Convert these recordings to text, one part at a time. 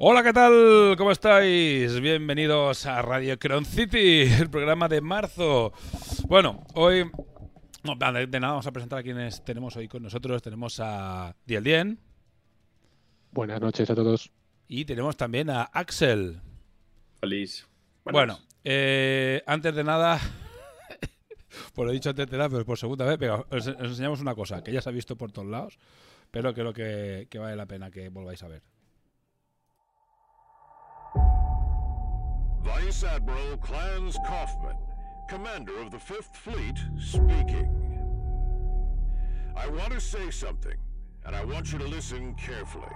Hola, ¿qué tal? ¿Cómo estáis? Bienvenidos a Radio Cron City, el programa de marzo. Bueno, hoy... No, de, de nada, vamos a presentar a quienes tenemos hoy con nosotros. Tenemos a Diel Dien Buenas noches a todos. y tenemos también a Axel. Feliz. Bueno, eh, antes de nada, por lo dicho antes de nada, pero por segunda vez, venga, os, os enseñamos una cosa que ya se ha visto por todos lados, pero creo que, que vale la pena que volváis a ver. Vice Admiral Clarence Kaufman, commander of the Fifth Fleet, speaking. I want to say something, and I want you to listen carefully.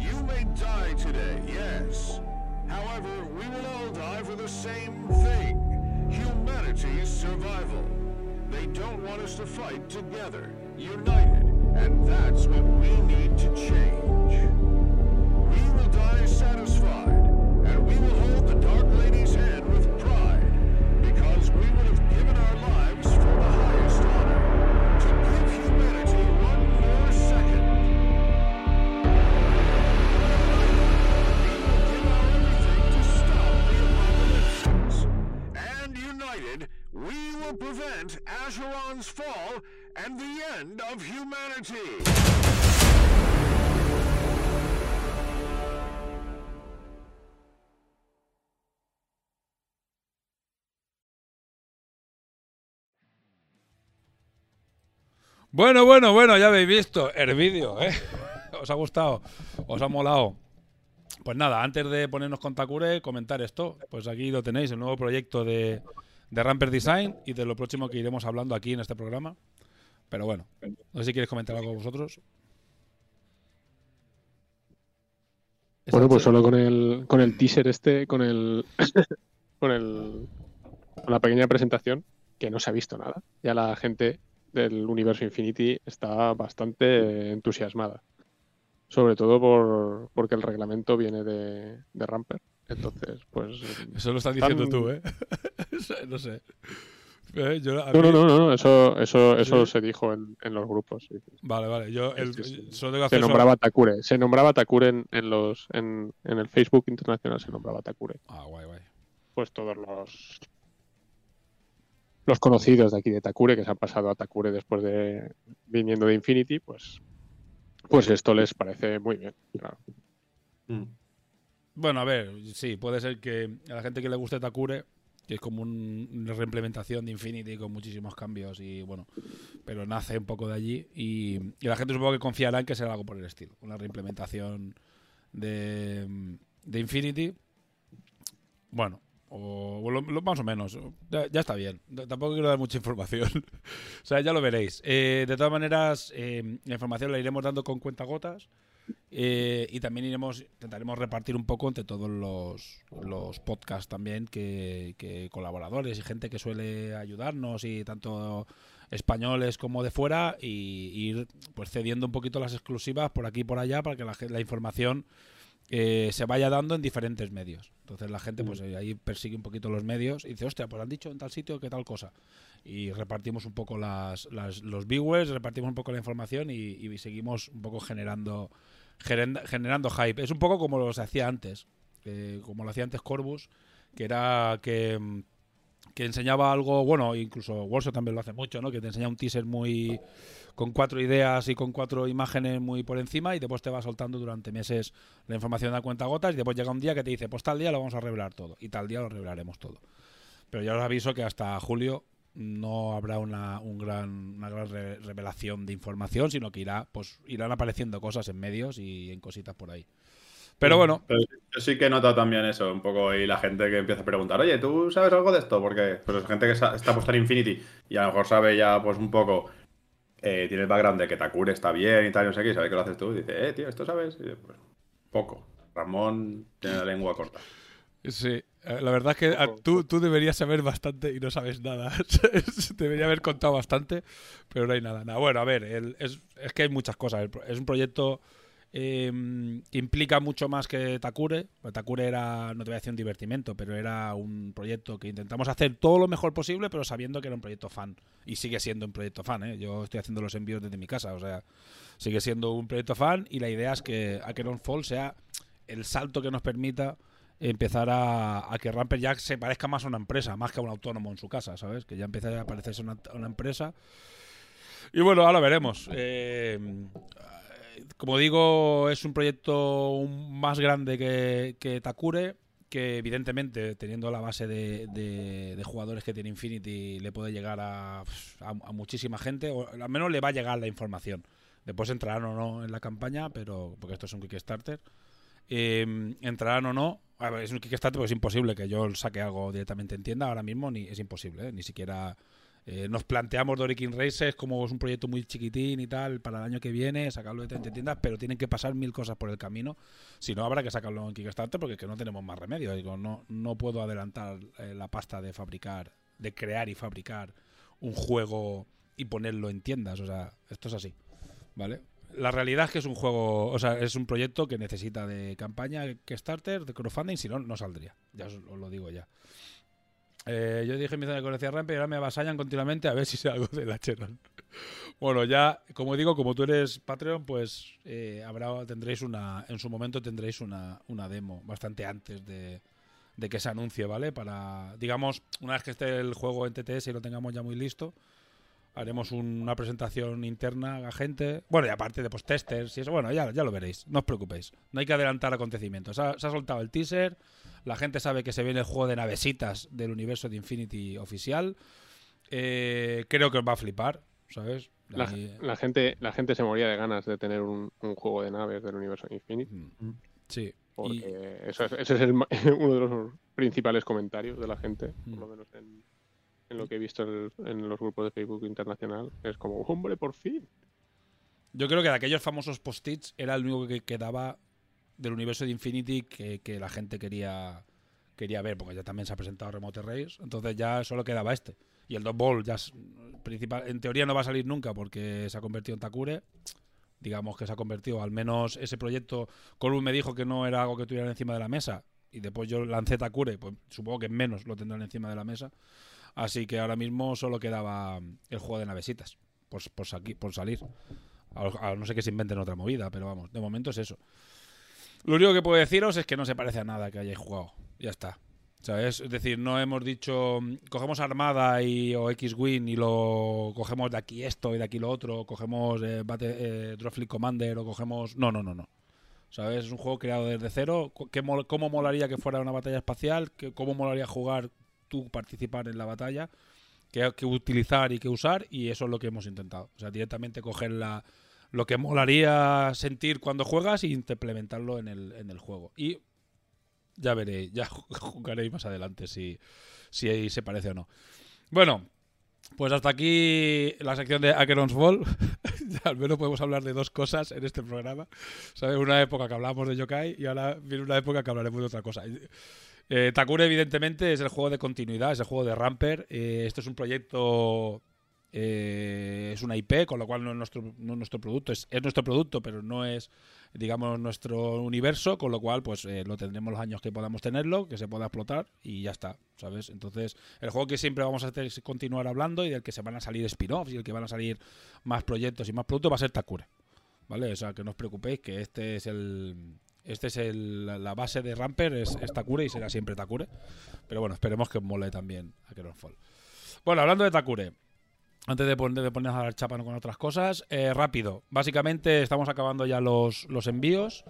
You may die today, yes. However, we will all die for the same thing humanity's survival. They don't want us to fight together, united, and that's Bueno, bueno, bueno, ya habéis visto el vídeo, ¿eh? ¿Os ha gustado? ¿Os ha molado? Pues nada, antes de ponernos con Takure, comentar esto. Pues aquí lo tenéis, el nuevo proyecto de, de Ramper Design y de lo próximo que iremos hablando aquí en este programa. Pero bueno, no sé si quieres comentar algo vosotros. Bueno, pues solo con el, con el teaser este, con el, con el, con la pequeña presentación, que no se ha visto nada. Ya la gente del universo Infinity está bastante entusiasmada. Sobre todo por, porque el reglamento viene de, de Ramper. Entonces, pues. Eso lo estás diciendo tú, ¿eh? no sé. Eh, yo- a No, no, mí- no, no, eso, eso, eso Sí. se dijo en, en los grupos. sí. Vale, vale. Yo el- Sí, sí, sí. solo tengo Se nombraba Takure. Se nombraba Takure en, en los, en, en el Facebook internacional, se nombraba Takure. Ah, guay, guay. pues todos los los conocidos de aquí de Takure que se han pasado a Takure después de viniendo de Infinity, pues pues esto les parece muy bien. claro. Bueno, a ver, sí, puede ser que a la gente que le guste Takure, que es como un- una reimplementación de Infinity con muchísimos cambios y bueno, pero nace un poco de allí y, y la gente supongo que confiará en que será algo por el estilo, una reimplementación de, de Infinity. Bueno, o, lo- más o menos, ya, está bien, tampoco quiero dar mucha información, o sea, ya lo veréis. Eh, de todas maneras, eh, la información la iremos dando con cuentagotas Eh, y también iremos, intentaremos repartir un poco entre todos los, los podcasts también, que, colaboradores y gente que suele ayudarnos, y tanto españoles como de fuera, y, ir pues cediendo un poquito las exclusivas por aquí y por allá para que la, la información eh, se vaya dando en diferentes medios. Entonces la gente pues mm. ahí persigue un poquito los medios y dice, hostia, pues han dicho en tal sitio que tal cosa. Y repartimos un poco las, los viewers, repartimos un poco la información y, seguimos un poco generando, generando hype. Es un poco como lo se hacía antes, como lo hacía antes Corbus, que era que, que enseñaba algo, bueno, incluso Warsaw también lo hace mucho, ¿no? Que te enseña un teaser muy con cuatro ideas y con cuatro imágenes muy por encima y después te va soltando durante meses la información a cuenta gotas y después llega un día que te dice, pues tal día lo vamos a revelar todo y tal día lo revelaremos todo. Pero ya os aviso que hasta julio no habrá una, un gran, una gran revelación de información, sino que irá, pues, irán apareciendo cosas en medios y en cositas por ahí. Pero bueno. yo sí que he notado también eso, un poco, y la gente que empieza a preguntar, oye, ¿tú sabes algo de esto? Porque pues gente que está puesta en Infinity y a lo mejor sabe ya pues un poco eh, tiene el background de que Takure está bien y tal, no sé qué, y sabe que lo haces tú, y dice, eh, tío, ¿esto sabes? Y pues, poco. Ramón tiene la lengua corta. Sí, la verdad es que ah, tú, tú deberías saber bastante y no sabes nada. Debería haber contado bastante, pero no hay nada. nada. Bueno, a ver, es, es que hay muchas cosas. Es un proyecto eh, implica mucho más que Takure. Takure era, no te voy a decir un divertimento, pero era un proyecto que intentamos hacer todo lo mejor posible, pero sabiendo que era un proyecto fan. Y sigue siendo un proyecto fan, ¿eh? Yo estoy haciendo los envíos desde mi casa, o sea, sigue siendo un proyecto fan y la idea es que Acheron Fall sea el salto que nos permita empezar a, que Ramper Jack se parezca más a una empresa, más que a un autónomo en su casa, ¿sabes? Que ya empiece a parecerse una, una empresa. Y bueno, ahora veremos. Eh, como digo, es un proyecto más grande que, Takure, que evidentemente, teniendo la base de, jugadores que tiene Infinity, le puede llegar a, muchísima gente, o al menos le va a llegar la información. Después entrarán o no en la campaña, pero porque esto es un Kickstarter. Eh, entrarán o no. Es un Kickstarter, porque es imposible que yo saque algo directamente en tienda ahora mismo, ni es imposible, ¿eh? ni siquiera eh, nos planteamos Dorikin Races como es un proyecto muy chiquitín y tal para el año que viene, sacarlo de 30 tiendas, pero tienen que pasar mil cosas por el camino. Si no, habrá que sacarlo en Kickstarter porque es que no tenemos más remedio. Digo, no, no puedo adelantar eh, la pasta de fabricar, de crear y fabricar un juego y ponerlo en tiendas. O sea, esto es así. ¿Vale? La realidad es que es un juego, o sea, es un proyecto que necesita de campaña Kickstarter, de crowdfunding, si no, no saldría. Ya os lo digo ya. Eh, yo dije en mi zona de conocía Rampe y ahora me avasallan continuamente a ver si sé algo de la Cherran. bueno, ya, como digo, como tú eres Patreon, pues eh, habrá, tendréis una, en su momento tendréis una, una demo bastante antes de, de, que se anuncie, ¿vale? Para, digamos, una vez que esté el juego en TTS y lo tengamos ya muy listo, haremos una presentación interna a gente. Bueno, y aparte de post-testers y eso, bueno, ya, ya lo veréis, no os preocupéis. No hay que adelantar acontecimientos. se ha soltado el teaser la gente sabe que se viene el juego de navesitas del universo de Infinity oficial. Eh, creo que os va a flipar, ¿sabes? La, gente, la gente se moría de ganas de tener un, juego de naves del universo de Infinity. Mm. Sí. Porque eso es, ese es uno de los principales comentarios de la gente, por mm. lo menos en, lo que he visto en, los grupos de Facebook internacional. Es como, hombre, por fin. Yo creo que de aquellos famosos post-its era el único que quedaba del universo de Infinity que, la gente quería quería ver, porque ya también se ha presentado Remote Race, entonces ya solo quedaba este. Y el Dot Ball ya principal, en teoría no va a salir nunca porque se ha convertido en Takure. Digamos que se ha convertido, al menos ese proyecto, Colum me dijo que no era algo que tuvieran encima de la mesa. Y después yo lancé Takure, pues supongo que menos lo tendrán encima de la mesa. Así que ahora mismo solo quedaba el juego de navesitas, por, salir. A, no sé que se inventen otra movida, pero vamos, de momento es eso. Lo único que puedo deciros es que no se parece a nada que hayáis jugado. Ya está. ¿Sabes? Es decir, no hemos dicho, cogemos Armada y, o X-Wing y lo cogemos de aquí esto y de aquí lo otro, cogemos eh, eh Commander o cogemos... No, no, no, no. ¿Sabes? Es un juego creado desde cero. ¿Qué ¿Cómo molaría que fuera una batalla espacial? ¿Cómo molaría jugar tú, participar en la batalla? ¿Qué, qué utilizar y qué usar? Y eso es lo que hemos intentado. O sea, directamente coger la, lo que molaría sentir cuando juegas y implementarlo en el, en el juego. Y ya veré, ya jugaréis más adelante si, si ahí se parece o no. Bueno, pues hasta aquí la sección de Acheron's Ball. al menos podemos hablar de dos cosas en este programa. ¿Sabes? Una época que hablábamos de Yokai y ahora viene una época que hablaremos de otra cosa. Eh, Takure, evidentemente, es el juego de continuidad, es el juego de Ramper. Eh, esto es un proyecto. Eh, es una IP, con lo cual no es nuestro, no es nuestro producto. Es, es nuestro producto, pero no es digamos, nuestro universo, con lo cual, pues eh, lo tendremos los años que podamos tenerlo, que se pueda explotar y ya está, ¿sabes? Entonces, el juego que siempre vamos a hacer es continuar hablando y del que se van a salir spin-offs y el que van a salir más proyectos y más productos va a ser Takure, ¿vale? O sea, que no os preocupéis, que este es el. Este es el, la base de Ramper, es, Takure y será siempre Takure. Pero bueno, esperemos que mole también a Fall. Bueno, hablando de Takure, antes de, poner, ponernos a dar chapa con otras cosas, eh, rápido. Básicamente estamos acabando ya los, los envíos.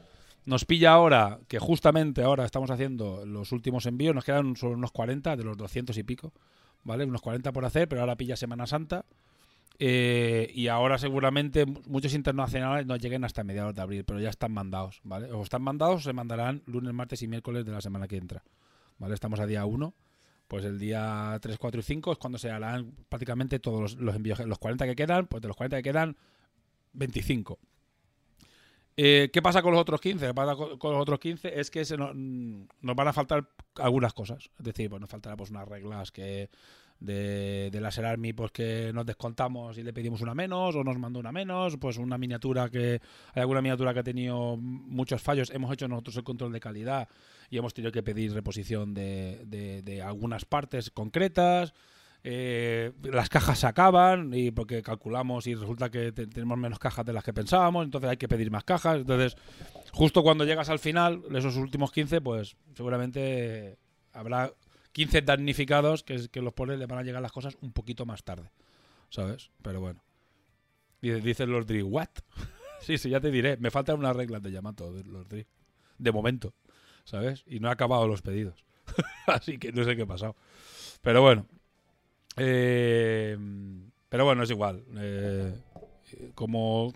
Nos pilla ahora, que justamente ahora estamos haciendo los últimos envíos, nos quedan solo unos 40 de los 200 y pico, ¿vale? Unos 40 por hacer, pero ahora pilla Semana Santa. Eh, y ahora seguramente muchos internacionales no lleguen hasta mediados de abril, pero ya están mandados, ¿vale? O están mandados o se mandarán lunes, martes y miércoles de la semana que entra, ¿vale? Estamos a día 1 pues el día 3, 4 y 5 es cuando se harán prácticamente todos los, envíos. Los 40 que quedan, pues de los 40 que quedan, 25. Eh, ¿Qué pasa con los otros 15? pasa con, los otros 15 es que se nos, nos, van a faltar algunas cosas. Es decir, pues nos faltará pues unas reglas que de, de Laser Army pues que nos descontamos y le pedimos una menos o nos mandó una menos, pues una miniatura que hay alguna miniatura que ha tenido muchos fallos, hemos hecho nosotros el control de calidad y hemos tenido que pedir reposición de, de, algunas partes concretas. Eh, las cajas se acaban y porque calculamos y resulta que tenemos menos cajas de las que pensábamos, entonces hay que pedir más cajas. Entonces, justo cuando llegas al final, esos últimos 15, pues seguramente habrá 15 damnificados que, que los pones le van a llegar las cosas un poquito más tarde. ¿Sabes? Pero bueno. Dicen los Dri, ¿what? sí, sí, ya te diré. Me faltan unas reglas de Yamato, los Dri. De momento. ¿Sabes? Y no he acabado los pedidos. Así que no sé qué ha pasado. Pero bueno. Eh, pero bueno, es igual. Eh, como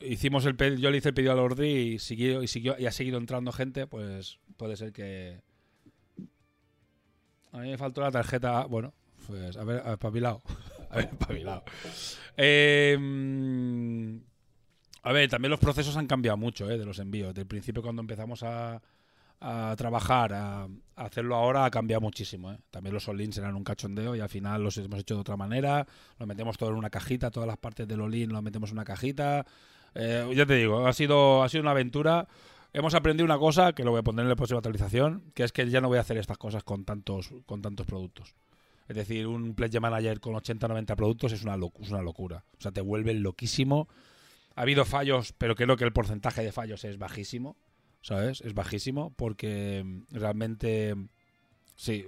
hicimos el yo le hice el pedido a los Dri y siguió, y siguió y ha seguido entrando gente, pues puede ser que, a mí me faltó la tarjeta. Bueno, pues a ver, a a ver, pavilado. Em, a ver, también los procesos han cambiado mucho, ¿eh? De los envíos. Del principio, cuando empezamos a, trabajar, a, hacerlo ahora, ha cambiado muchísimo. ¿eh? También los all-ins eran un cachondeo y al final los hemos hecho de otra manera. Lo metemos todo en una cajita, todas las partes del all-in lo metemos en una cajita. Eh, ya te digo, ha sido, ha sido una aventura hemos aprendido una cosa que lo voy a poner en la próxima actualización, que es que ya no voy a hacer estas cosas con tantos, con tantos productos. Es decir, un Pledge Manager con 80-90 productos es una, es una locura. O sea, te vuelve loquísimo. Ha habido fallos, pero creo que el porcentaje de fallos es bajísimo. ¿Sabes? Es bajísimo porque mm, realmente... Sí,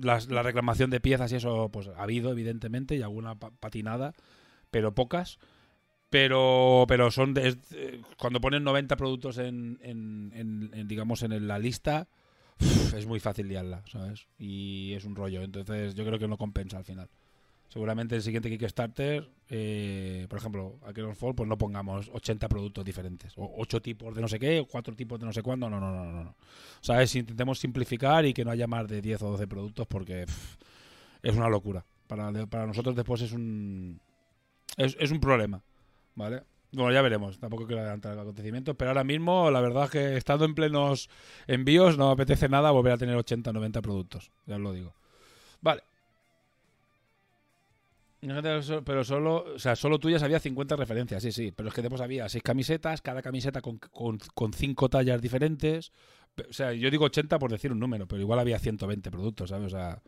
la, reclamación de piezas y eso pues ha habido, evidentemente, y alguna patinada, pero pocas. Pero, pero son cuando ponen 90 productos en, en, digamos en la lista es muy fácil liarla, ¿sabes? Y es un rollo, entonces yo creo que no compensa al final. Seguramente el siguiente Kickstarter, eh, por ejemplo, a Keron Fall, pues no pongamos 80 productos diferentes, o 8 tipos de no sé qué, o 4 tipos de no sé cuándo, no, no, no, no. no. ¿Sabes? Intentemos simplificar y que no haya más de 10 o 12 productos porque es una locura. Para, nosotros después es un, es, es un problema. ¿Vale? Bueno, ya veremos, tampoco quiero adelantar el acontecimiento, pero ahora mismo la verdad es que estando en plenos envíos no me apetece nada volver a tener 80 90 productos, ya os lo digo. Vale. Pero solo, o sea, solo tuyas había 50 referencias, sí, sí, pero es que después había 6 camisetas, cada camiseta con, con, 5 tallas diferentes. O sea, yo digo 80 por decir un número, pero igual había 120 productos, ¿sabes? O sea,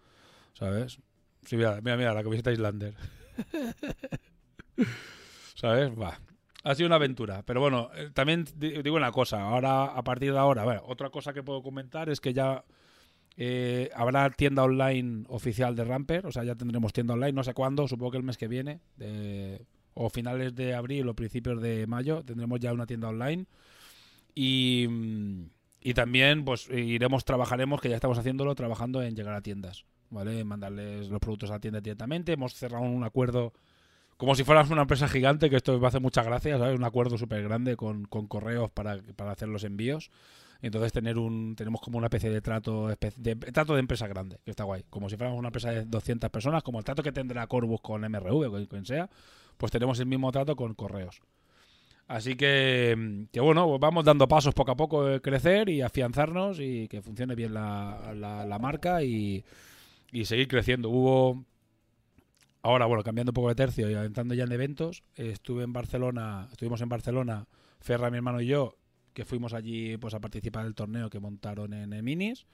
¿sabes? Sí, mira, mira, mira la camiseta Islander. ¿Sabes? Va. Ha sido una aventura. Pero bueno, eh, también digo una cosa. Ahora, a partir de ahora, bueno, otra cosa que puedo comentar es que ya eh, habrá tienda online oficial de Ramper. O sea, ya tendremos tienda online. No sé cuándo, supongo que el mes que viene. o finales de abril o principios de mayo. Tendremos ya una tienda online. Y, y también, pues iremos, trabajaremos, que ya estamos haciéndolo, trabajando en llegar a tiendas. ¿Vale? Mandarles los productos a la tienda directamente. Hemos cerrado un acuerdo como si fueras una empresa gigante, que esto me hace mucha gracia, ¿sabes? Un acuerdo súper grande con, correos para, para, hacer los envíos. entonces tener un tenemos como una especie de trato de, trato de empresa grande, que está guay. Como si fuéramos una empresa de 200 personas, como el trato que tendrá Corbus con MRV o quien sea, pues tenemos el mismo trato con correos. Así que, que bueno, pues vamos dando pasos poco a poco de crecer y afianzarnos y que funcione bien la, la, marca y, y, seguir creciendo. Hubo, ahora bueno, cambiando un poco de tercio y entrando ya en eventos, estuve en Barcelona, estuvimos en Barcelona, Ferra, mi hermano y yo, que fuimos allí pues a participar del torneo que montaron en, Minis.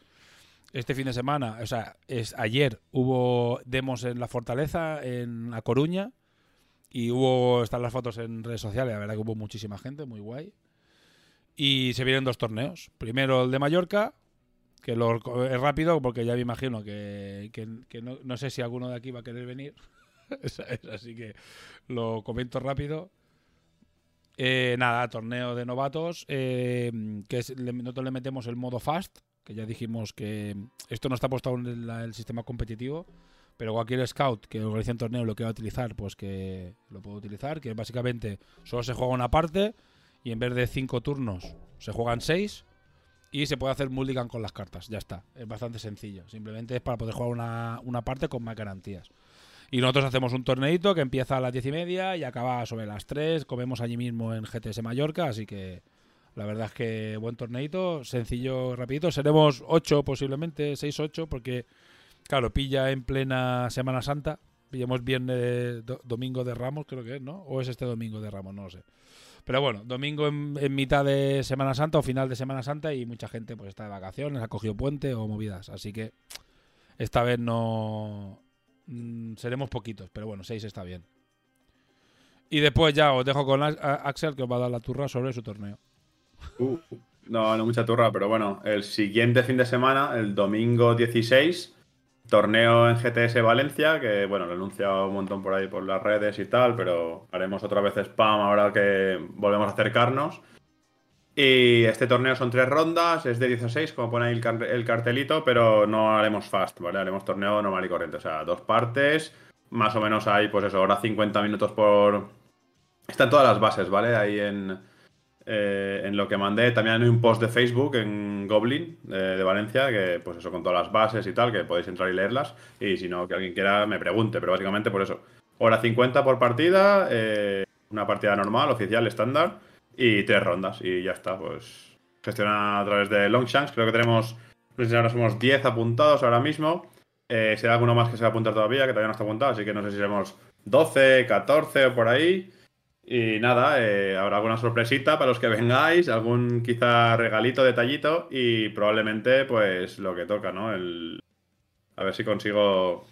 Este fin de semana, o sea, es ayer hubo demos en la Fortaleza, en La Coruña, y hubo, están las fotos en redes sociales, la verdad que hubo muchísima gente, muy guay. Y se vienen dos torneos. Primero el de Mallorca, que lo, es rápido porque ya me imagino que, no, sé si alguno de aquí va a querer venir. Así que lo comento rápido. Eh, nada, torneo de novatos, eh, que nosotros le metemos el modo fast, que ya dijimos que esto no está apostado en el sistema competitivo, pero cualquier scout que organice un torneo lo quiera utilizar, pues que lo puede utilizar, que básicamente solo se juega una parte y en vez de cinco turnos se juegan seis y se puede hacer mulligan con las cartas, ya está, es bastante sencillo, simplemente es para poder jugar una, una parte con más garantías. Y nosotros hacemos un torneito que empieza a las diez y media y acaba sobre las tres, comemos allí mismo en GTS Mallorca, así que la verdad es que buen torneito, sencillo, rapidito, seremos ocho posiblemente, seis, ocho, porque Claro, pilla en plena Semana Santa. Pillamos viernes, domingo de Ramos, creo que es, ¿no? O es este domingo de Ramos, no lo sé. Pero bueno, domingo en, mitad de Semana Santa o final de Semana Santa y mucha gente pues está de vacaciones, ha cogido puente o movidas. Así que esta vez no... Mm, seremos poquitos, pero bueno, seis está bien. Y después ya os dejo con Axel que os va a dar la turra sobre su torneo. Uh, no, no mucha turra, pero bueno, el siguiente fin de semana, el domingo 16, torneo en GTS Valencia, que bueno, lo he anunciado un montón por ahí por las redes y tal, pero haremos otra vez spam ahora que volvemos a acercarnos. Y este torneo son tres rondas, es de 16, como pone ahí el, cartelito, pero no haremos fast, ¿vale? Haremos torneo normal y corriente, o sea, dos partes, más o menos hay, pues eso, ahora 50 minutos por... Están todas las bases, ¿vale? Ahí en, eh, en lo que mandé también hay un post de Facebook en Goblin de Valencia, que pues eso con todas las bases y tal, que podéis entrar y leerlas. Y si no, que alguien quiera me pregunte, pero básicamente por eso. Hora 50 por partida, eh, una partida normal, oficial, estándar, y tres rondas. Y ya está, pues gestiona a través de Longshanks. Creo que tenemos, no sé si ahora somos 10 apuntados ahora mismo. Eh, si hay alguno más que se va a apuntar todavía, que todavía no está apuntado, así que no sé si seremos 12, 14 o por ahí. Y nada, eh, habrá alguna sorpresita para los que vengáis, algún quizá regalito, detallito y probablemente pues lo que toca, ¿no? El... A ver si consigo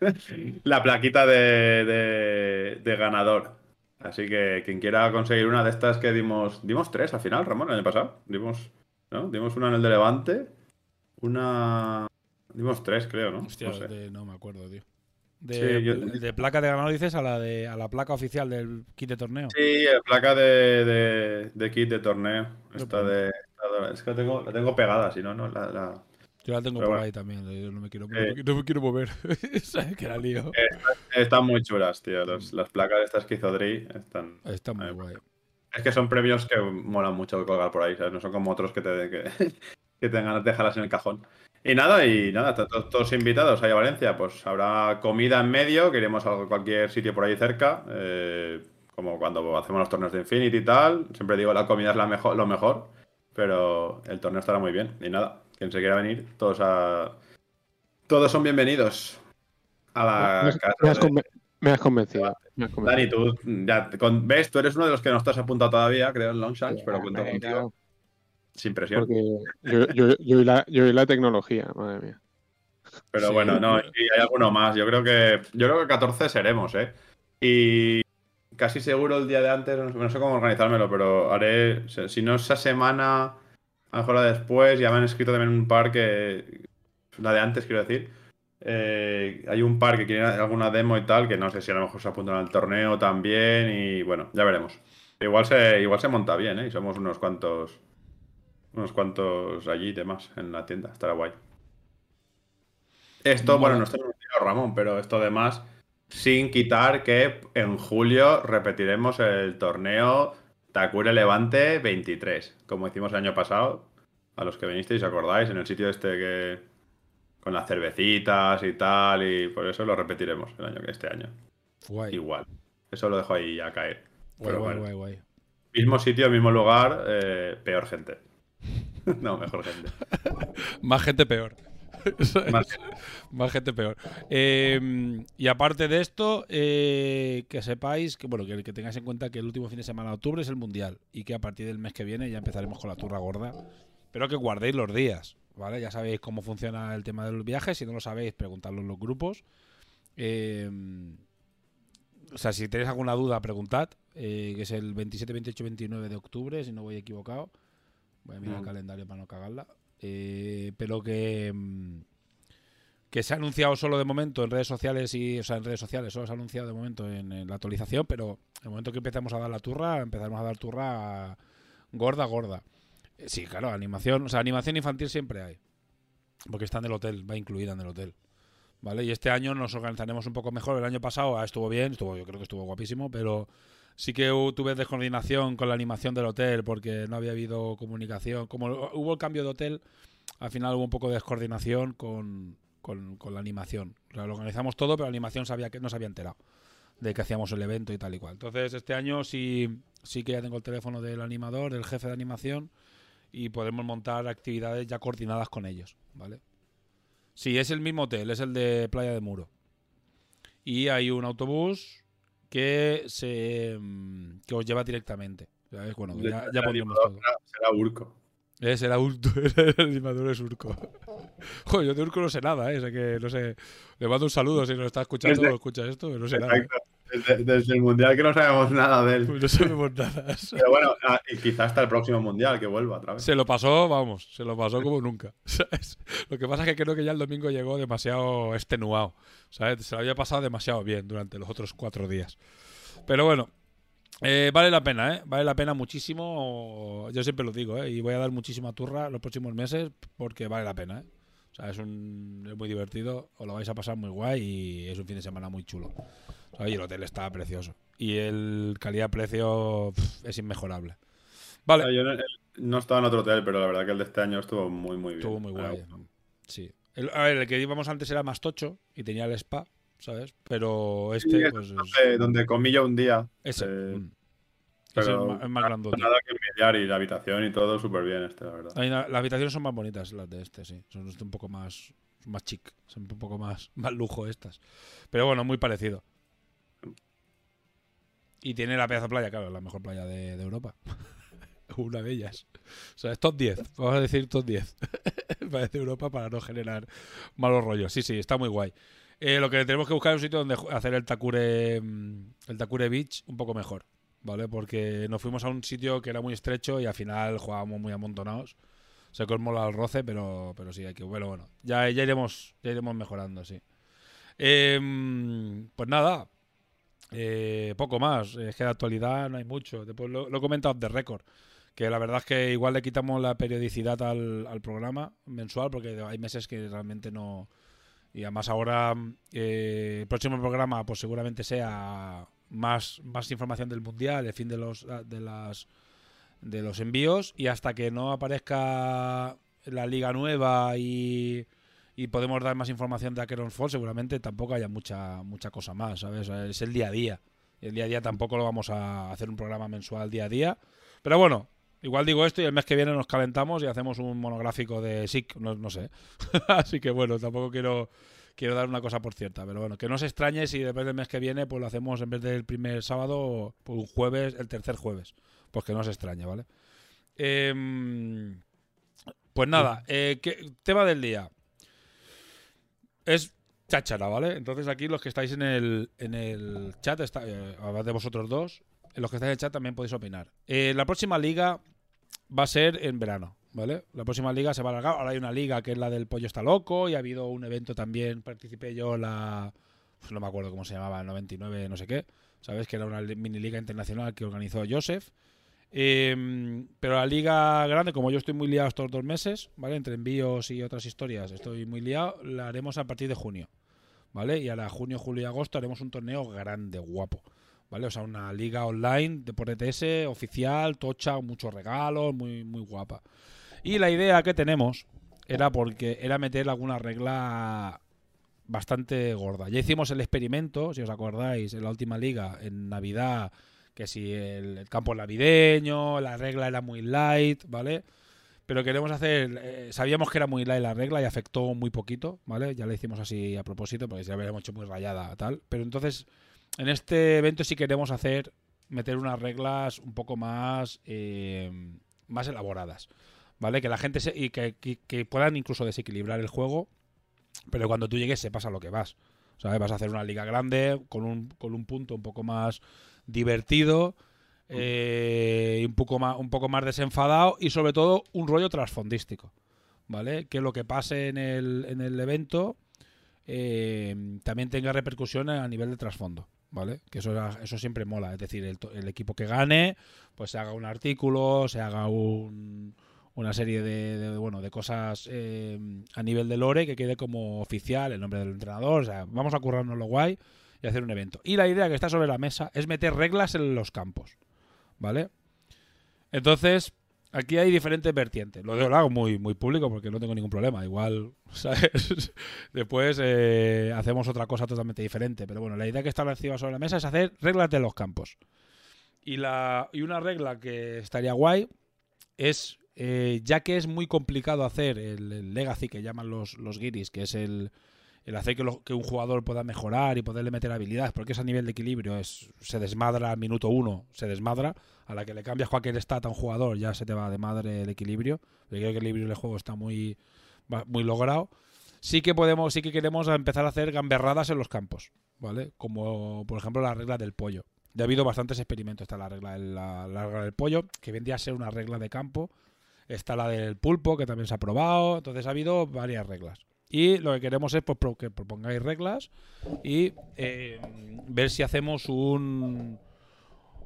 la plaquita de, de, ganador. Así que quien quiera conseguir una de estas que dimos, dimos tres al final, Ramón, el año pasado. Dimos, ¿no? Dimos una en el de Levante, una... Dimos tres, creo, ¿no? Hostia, no me acuerdo, tío. De, placa de ganador dices a la de a la placa oficial del kit de torneo. Sí, placa de, de, kit de torneo. Esta de, es que tengo, la tengo pegada, si no, no la, Yo la tengo por ahí también, no me quiero, no me quiero mover. ¿Sabes que la lío? Están muy chulas, tío. las placas de estas que hizo Dri están. Están muy guay. Es que son premios que molan mucho colgar por ahí, ¿sabes? No son como otros que te que, que tengan dejarlas en el cajón. Y nada, y nada, todos, invitados ahí a Valencia, pues habrá comida en medio, que iremos a cualquier sitio por ahí cerca, eh, como cuando hacemos los torneos de Infinity y tal. Siempre digo, la comida es la mejor, lo mejor, pero el torneo estará muy bien. Y nada, quien se quiera venir, todos a... Todos son bienvenidos a la casa. Me has, convencido. Dani, tú ya ves, tú eres uno de los que no estás apuntado todavía, creo, en Longshanks, pero cuento contigo. Sin presión. Porque yo, yo, yo, la, yo la tecnología, madre mía. Pero bueno, no, y hay alguno más. Yo creo que yo creo que 14 seremos, ¿eh? Y casi seguro el día de antes, no sé cómo organizármelo, pero haré, si no esa semana, a lo mejor la después, ya me han escrito también un par que, la de antes quiero decir, eh, hay un par que quieren alguna demo y tal, que no sé si a lo mejor se apuntan al torneo también y bueno, ya veremos. Igual se, igual se monta bien, ¿eh? Y somos unos cuantos unos cuantos allí y demás en la tienda. Estará guay. Esto, bueno, no está anunciado Ramón, pero esto además, sin quitar que en julio repetiremos el torneo Takure Levante 23, como hicimos el año pasado. A los que vinisteis, acordáis, en el sitio este que. con las cervecitas y tal, y por eso lo repetiremos el año que este año. Igual. Eso lo dejo ahí a caer. Guay, guay, guay, guay. Mismo sitio, mismo lugar, eh, peor gente. no, mejor gente. Más gente peor. Más, gente peor. Eh, y aparte de esto, eh, que sepáis que, bueno, que, que, tengáis en cuenta que el último fin de semana de octubre es el Mundial y que a partir del mes que viene ya empezaremos con la turra gorda. Pero que guardéis los días, ¿vale? Ya sabéis cómo funciona el tema de los viajes. Si no lo sabéis, preguntadlo en los grupos. Eh, o sea, si tenéis alguna duda, preguntad. que es el 27, 28, 29 de octubre, si no voy equivocado. Voy a mirar el calendario para no cagarla. Eh, pero que, mm, que se ha anunciado solo de momento en redes sociales y, o sea, en redes sociales, solo se ha anunciado de momento en, la actualización, pero en el momento que empecemos a dar la turra, empezaremos a dar turra gorda, gorda. Eh, sí, claro, animación, o sea, animación infantil siempre hay. Porque está en el hotel, va incluida en el hotel. ¿Vale? Y este año nos organizaremos un poco mejor. El año pasado ah, estuvo bien, estuvo, yo creo que estuvo guapísimo, pero sí que tuve descoordinación con la animación del hotel porque no había habido comunicación. Como hubo el cambio de hotel, al final hubo un poco de descoordinación con, la animación. lo organizamos todo, pero la animación sabía que no se había enterado de que hacíamos el evento y tal y cual. Entonces, este año sí, sí que ya tengo el teléfono del animador, del jefe de animación, y podemos montar actividades ya coordinadas con ellos, ¿vale? Sí, es el mismo hotel, es el de Playa de Muro. Y hay un autobús que se mm, que os lleva directamente. Bueno, ya, ya pondremos todo. Será Urco. Eh, será Urco, el animador es Urco. Joder, yo de Urco no sé nada, ¿eh? O que no sé. Le mando un saludo si nos está escuchando o escucha esto, no sé nada. ¿eh? Desde, el mundial que no sabemos nada de él. Pues no sabemos nada. Pero bueno, ah, y quizás hasta el próximo mundial que vuelva otra vez. Se lo pasó, vamos, se lo pasó como nunca. Lo que pasa es que creo que ya el domingo llegó demasiado extenuado. ¿sabes? Se lo había pasado demasiado bien durante los otros cuatro días. Pero bueno, eh, vale la pena, ¿eh? Vale la pena muchísimo. Yo siempre lo digo, ¿eh? Y voy a dar muchísima turra los próximos meses porque vale la pena, ¿eh? O sea, es, un, es muy divertido, os lo vais a pasar muy guay y es un fin de semana muy chulo. Y el hotel está precioso. Y el calidad-precio es inmejorable. Vale. Ah, yo no, estaba en otro hotel, pero la verdad que el de este año estuvo muy, muy bien. Estuvo muy guay. Sí. El, a ver, el que íbamos antes era más tocho y tenía el spa, ¿sabes? Pero este, pues. Es donde, comí yo un día. Ese. Eh, mm. Es, más, grande. Nada que envidiar y la habitación y todo súper bien, este, la verdad. las habitaciones son más bonitas, las de este, sí. Son un poco más, más chic, son un poco más, más lujo estas. Pero bueno, muy parecido. Y tiene la pedazo playa, claro, la mejor playa de, Europa. Una de ellas. O sea, es top 10. Vamos a decir top 10. de Europa para no generar malos rollos. Sí, sí, está muy guay. Eh, lo que tenemos que buscar es un sitio donde hacer el Takure, mm, el Takure Beach un poco mejor. ¿Vale? Porque nos fuimos a un sitio que era muy estrecho y al final jugábamos muy amontonados. Se colmó el roce, pero, pero sí, hay que. Bueno, bueno. Ya, ya, iremos, ya iremos mejorando, sí. Em, pues nada, eh, poco más, es que de actualidad no hay mucho. Después lo, he comentado de récord, que la verdad es que igual le quitamos la periodicidad al, programa mensual, porque hay meses que realmente no. Y además ahora eh, el próximo programa, pues seguramente sea más, más información del mundial, el fin de los de las de los envíos y hasta que no aparezca la liga nueva y y podemos dar más información de Akeron Fall, seguramente tampoco haya mucha, mucha cosa más, ¿sabes? Es el día a día. El día a día tampoco lo vamos a hacer un programa mensual día a día. Pero bueno, igual digo esto y el mes que viene nos calentamos y hacemos un monográfico de SIC, no, sé. Así que bueno, tampoco quiero, quiero dar una cosa por cierta. Pero bueno, que no se extrañe si después del mes que viene pues lo hacemos en vez del primer sábado, pues un jueves, el tercer jueves. Pues que no se extrañe, ¿vale? Em, pues nada, eh, tema del día es cháchara, ¿vale? Entonces aquí los que estáis en el, en el chat, está, eh, de vosotros dos, los que estáis en el chat también podéis opinar. Eh, la próxima liga va a ser en verano, ¿vale? La próxima liga se va a alargar. Ahora hay una liga que es la del Pollo está loco y ha habido un evento también, participé yo, la... No me acuerdo cómo se llamaba, el 99 no sé qué, ¿sabes? Que era una mini liga internacional que organizó Joseph. Em, pero la liga grande, como yo estoy muy liado estos dos meses, ¿vale? Entre envíos y otras historias, estoy muy liado, la haremos a partir de junio, ¿vale? Y ahora junio, julio y agosto haremos un torneo grande, guapo, ¿vale? O sea, una liga online de por ETS, oficial, tocha, muchos regalos, muy, muy guapa. Y la idea que tenemos era porque era meter alguna regla bastante gorda. Ya hicimos el experimento, si os acordáis, en la última liga, en Navidad, que si el, campo navideño, la regla era muy light, ¿vale? Pero queremos hacer, eh, sabíamos que era muy light la regla y afectó muy poquito, ¿vale? Ya la hicimos así a propósito, porque ya habíamos hecho muy rayada, tal. Pero entonces, en este evento sí queremos hacer, meter unas reglas un poco más, eh, más elaboradas, ¿vale? Que la gente se, y que, que puedan incluso desequilibrar el juego, pero cuando tú llegues sepas a lo que vas. ¿Sabes? Vas a hacer una liga grande con un, con un punto un poco más divertido, eh, un, poco más, un poco más desenfadado y sobre todo un rollo trasfondístico. ¿Vale? Que lo que pase en el, en el evento eh, también tenga repercusiones a nivel de trasfondo. ¿Vale? Que eso, eso siempre mola. Es decir, el, el equipo que gane, pues se haga un artículo, se haga un, una serie de, bueno de cosas eh, a nivel de lore que quede como oficial el nombre del entrenador o sea vamos a currarnos lo guay y hacer un evento. Y la idea que está sobre la mesa es meter reglas en los campos. ¿Vale? Entonces, aquí hay diferentes vertientes. Lo, lo hago muy, muy público porque no tengo ningún problema. Igual, ¿sabes? Después eh, hacemos otra cosa totalmente diferente. Pero bueno, la idea que está encima sobre la mesa es hacer reglas de los campos. Y, la, y una regla que estaría guay es, eh, ya que es muy complicado hacer el, legacy que llaman los, los guiris, que es el, el hacer que, un jugador pueda mejorar y poderle meter habilidades, porque es a nivel de equilibrio, es se desmadra al minuto uno, se desmadra, a la que le cambias cualquier stat a un jugador ya se te va de madre el equilibrio, el equilibrio del juego está muy, muy logrado. Sí que podemos, sí que queremos empezar a hacer gamberradas en los campos, ¿vale? Como por ejemplo la regla del pollo. Ya ha habido bastantes experimentos, está la regla, la, la regla del pollo, que vendría a ser una regla de campo, está la del pulpo, que también se ha probado, entonces ha habido varias reglas. Y lo que queremos es pues, que propongáis reglas y eh, ver si hacemos un,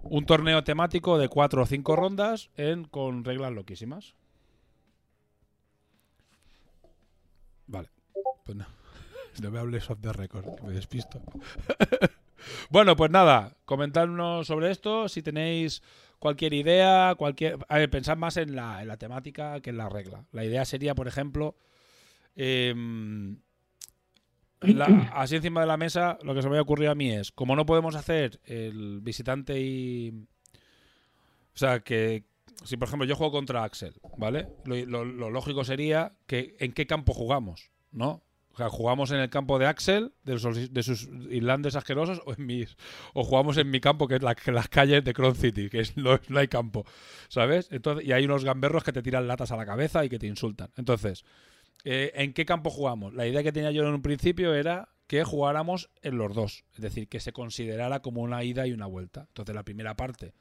un torneo temático de cuatro o cinco rondas con reglas loquísimas. Vale. Pues no. No me hables off the record, que me despisto. bueno, pues nada, comentadnos sobre esto. Si tenéis cualquier idea, cualquier. A ver, pensad más en la, en la temática que en la regla. La idea sería, por ejemplo, Em, así encima de la mesa, lo que se me ha ocurrido a mí es, como no podemos hacer el visitante y... O sea, que si por ejemplo yo juego contra Axel, ¿vale? Lo, lógico sería que en qué campo jugamos, ¿no? Sea, jugamos en el campo de Axel, de sus, de sus asquerosos, o en mis, o jugamos en mi campo, que es la, las calles de Cron City, que es, no, no, hay campo, ¿sabes? Entonces, y hay unos gamberros que te tiran latas a la cabeza y que te insultan. Entonces, eh, ¿En qué campo jugamos? La idea que tenía yo en un principio era que jugáramos en los dos, es decir, que se considerara como una ida y una vuelta. Entonces la primera parte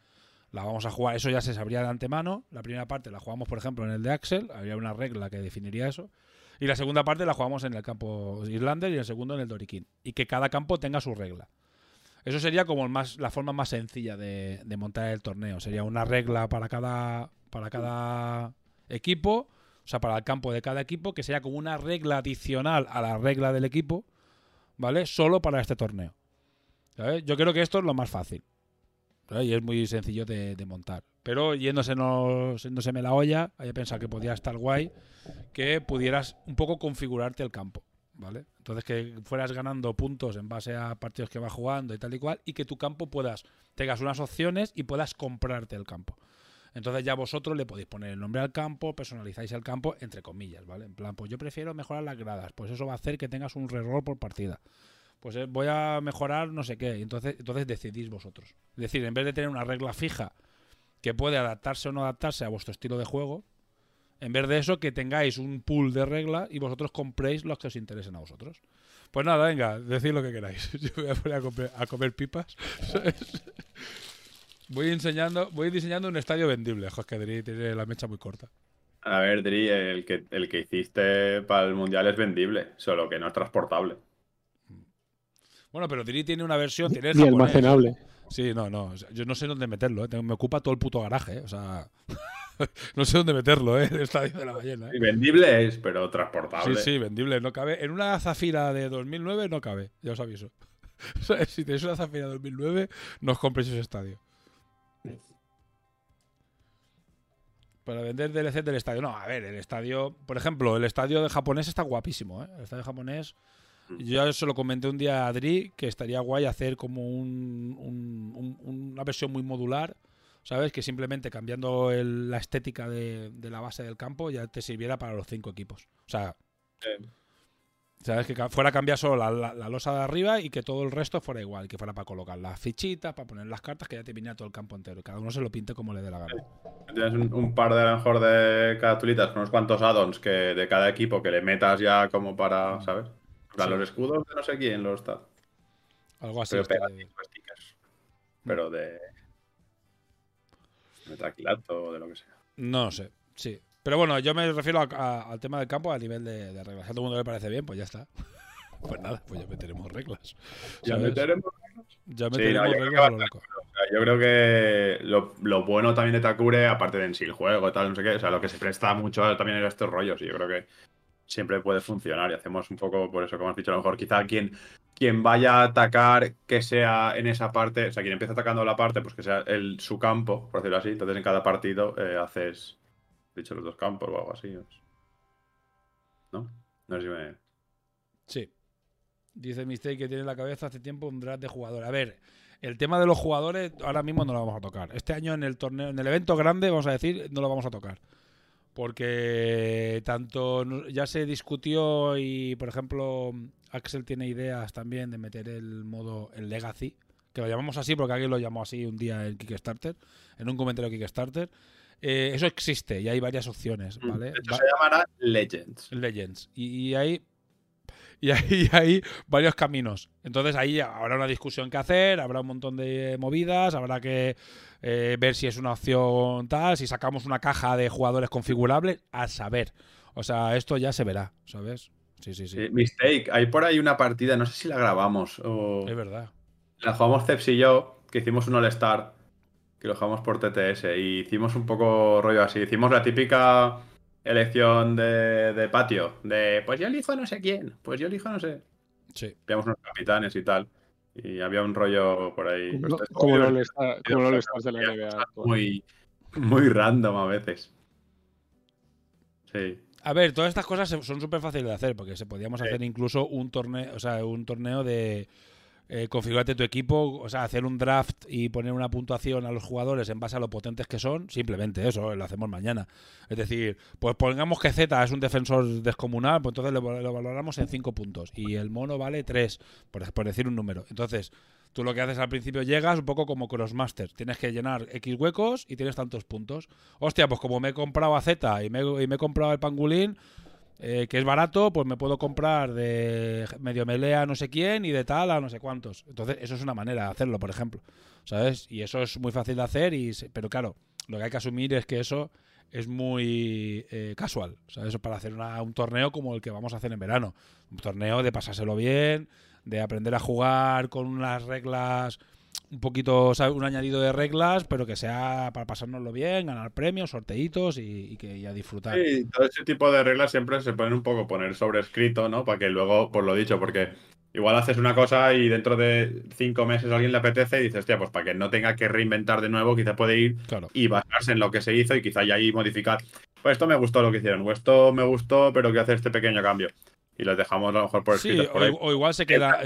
la vamos a jugar, eso ya se sabría de antemano, la primera parte la jugamos por ejemplo en el de Axel, habría una regla que definiría eso, y la segunda parte la jugamos en el campo Irlander y el segundo en el Doriquín, y que cada campo tenga su regla. Eso sería como la forma más sencilla de, montar el torneo, sería una regla para cada, para cada equipo o sea, para el campo de cada equipo, que sería como una regla adicional a la regla del equipo, ¿vale? Solo para este torneo. Yo creo que esto es lo más fácil. Y es muy sencillo de, montar. Pero yéndose, yéndoseme la olla, había pensado que podía estar guay que pudieras un poco configurarte el campo. ¿Vale? Entonces que fueras ganando puntos en base a partidos que vas jugando y tal y cual, y que tu campo puedas, tengas unas opciones y puedas comprarte el campo. Entonces ya vosotros le podéis poner el nombre al campo, personalizáis el campo, entre comillas, ¿vale? En plan, pues yo prefiero mejorar las gradas, pues eso va a hacer que tengas un reroll por partida. Pues eh, voy a mejorar no sé qué, entonces, entonces decidís vosotros. Es decir, en vez de tener una regla fija que puede adaptarse o no adaptarse a vuestro estilo de juego, en vez de eso, que tengáis un pool de reglas y vosotros compréis los que os interesen a vosotros. Pues nada, venga, decid lo que queráis. Yo voy a poner a comer, a comer pipas. Voy enseñando, voy diseñando un estadio vendible, Jorge Dri tiene la mecha muy corta. A ver, Dri, el que, el que hiciste para el Mundial es vendible, solo que no es transportable. Bueno, pero Dri tiene una versión, tiene y almacenable. Sí, no, no. Yo no sé dónde meterlo, ¿eh? me ocupa todo el puto garaje, ¿eh? o sea. no sé dónde meterlo, ¿eh? El estadio de la ballena. ¿eh? vendible es, pero transportable. Sí, sí, vendible, no cabe. En una Zafira de 2009 no cabe, ya os aviso. si tenéis una Zafira de 2009, no os compréis ese estadio. Para vender DLC del estadio. No, a ver, el estadio. Por ejemplo, el estadio de japonés está guapísimo, ¿eh? El estadio japonés. Yo se lo comenté un día a Adri que estaría guay hacer como un, una versión muy modular, ¿sabes? Que simplemente cambiando la estética de, la base del campo ya te sirviera para los cinco equipos. O sea, ¿sabes? Que fuera a cambiar solo la, losa de arriba y que todo el resto fuera igual, que fuera para colocar las fichitas, para poner las cartas, que ya te viniera todo el campo entero. Cada uno se lo pinte como le dé la gana. Tienes un, par de a lo mejor de cartulitas con unos cuantos addons que de cada equipo que le metas ya como para, ¿sabes? los escudos de no sé quién los está. Algo así. Pero, pero de. de traquilato o de lo que sea. No sé, sí. Pero bueno, yo me refiero al tema del campo a nivel de, reglas. Si a todo el mundo le parece bien, pues ya está. Pues nada, pues ya meteremos reglas. Ya meteremos reglas. Ya meteremos reglas Yo creo que lo, bueno también de Takure, aparte de en sí el juego y tal, no sé qué, o sea, lo que se presta mucho también es estos rollos. Y yo creo que siempre puede funcionar y hacemos un poco por eso, como has dicho, a lo mejor quizá quien, quien vaya a atacar que sea en esa parte, o sea, quien empieza atacando la parte, pues que sea el, su campo, por decirlo así. Entonces en cada partido eh, haces, dicho, los dos campos o algo así. ¿No? No sé si me... Sí. Dice Mistake que tiene en la cabeza hace tiempo un draft de jugadores. A ver, el tema de los jugadores ahora mismo no lo vamos a tocar. Este año en el torneo, en el evento grande, vamos a decir, no lo vamos a tocar porque tanto ya se discutió y, por ejemplo, Axel tiene ideas también de meter el modo el Legacy, que lo llamamos así porque alguien lo llamó así un día en Kickstarter, en un comentario de Kickstarter. Eh, eso existe y hay varias opciones, mm, ¿vale? se llamará Legends. Legends. Y, y hay y ahí hay varios caminos. Entonces ahí habrá una discusión que hacer, habrá un montón de movidas, habrá que eh, ver si es una opción tal, si sacamos una caja de jugadores configurables, a saber. O sea, esto ya se verá, ¿sabes? Sí, sí, sí. mistake, hay por ahí una partida, no sé si la grabamos o... Es verdad. La jugamos Ceps y yo, que hicimos un All-Star, que lo jugamos por TTS, y hicimos un poco rollo así. Hicimos la típica elección de, patio, de pues yo elijo no sé quién, pues yo elijo no sé. Sí. Veíamos unos capitanes y tal. Y había un rollo por ahí. como no le estás de la NBA. Muy, muy random a veces. Sí. A ver, todas estas cosas son súper fáciles de hacer, porque se podíamos hacer incluso un torneo, o sea, un torneo de eh, configurarte tu equipo, o sea, hacer un draft y poner una puntuación a los jugadores en base a lo potentes que son, simplemente eso, lo hacemos mañana. Es decir, pues pongamos que Z es un defensor descomunal, pues entonces lo, valoramos en 5 puntos y el mono vale 3, por, decir un número. Entonces, Tú lo que haces al principio llegas un poco como Crossmaster. Tienes que llenar X huecos y tienes tantos puntos. Hostia, pues como me he comprado a Z y me, y me he comprado el pangulín, eh, que es barato, pues me puedo comprar de medio melea no sé quién y de tal a no sé cuántos. Entonces, eso es una manera de hacerlo, por ejemplo. ¿Sabes? Y eso es muy fácil de hacer, y pero claro, lo que hay que asumir es que eso es muy eh, casual. ¿Sabes? Para hacer un torneo como el que vamos a hacer en verano. Un torneo de pasárselo bien, de aprender a jugar con unas reglas un poquito, un añadido de reglas, pero que sea para pasárnoslo bien, ganar premios, sorteitos y, que a disfrutar. Sí, todo ese tipo de reglas siempre se pueden un poco poner sobre escrito, ¿no? Para que luego, por lo dicho, porque igual haces una cosa y dentro de cinco meses alguien le apetece y dices, hostia, pues para que no tenga que reinventar de nuevo, quizá puede ir y basarse en lo que se hizo y quizá ya ahí modificar. Pues esto me gustó lo que hicieron, o esto me gustó, pero que hacer este pequeño cambio y los dejamos a lo mejor por escrito. Sí, o, igual se, queda,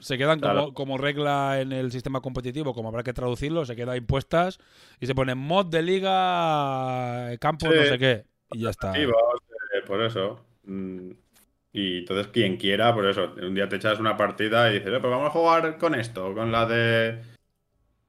se, quedan como, regla en el sistema competitivo, como habrá que traducirlo, se quedan impuestas y se pone mod de liga, campo, no sé qué, y ya está. Sí, por eso. Mm, y entonces quien quiera, por eso, un día te echas una partida y dices, eh, pues vamos a jugar con esto, con la de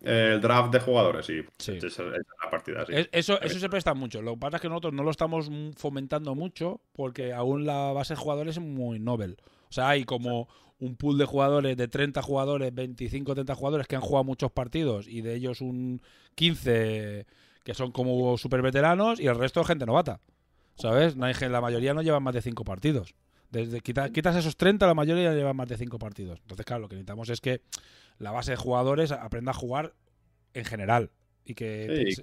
el draft de jugadores, sí. sí. la partida, Eso, eso se presta mucho. Lo que pasa es que nosotros no lo estamos fomentando mucho porque aún la base de jugadores es muy novel. O sea, hay como un pool de jugadores de 30 jugadores, 25, 30 jugadores que han jugado muchos partidos y de ellos un 15 que son como super veteranos y el resto es gente novata. ¿Sabes? La mayoría no llevan más de 5 partidos. Desde quitas, quitas esos 30, la mayoría llevan más de 5 partidos. Entonces, claro, lo que necesitamos es que la base de jugadores aprenda a jugar en general. Y que,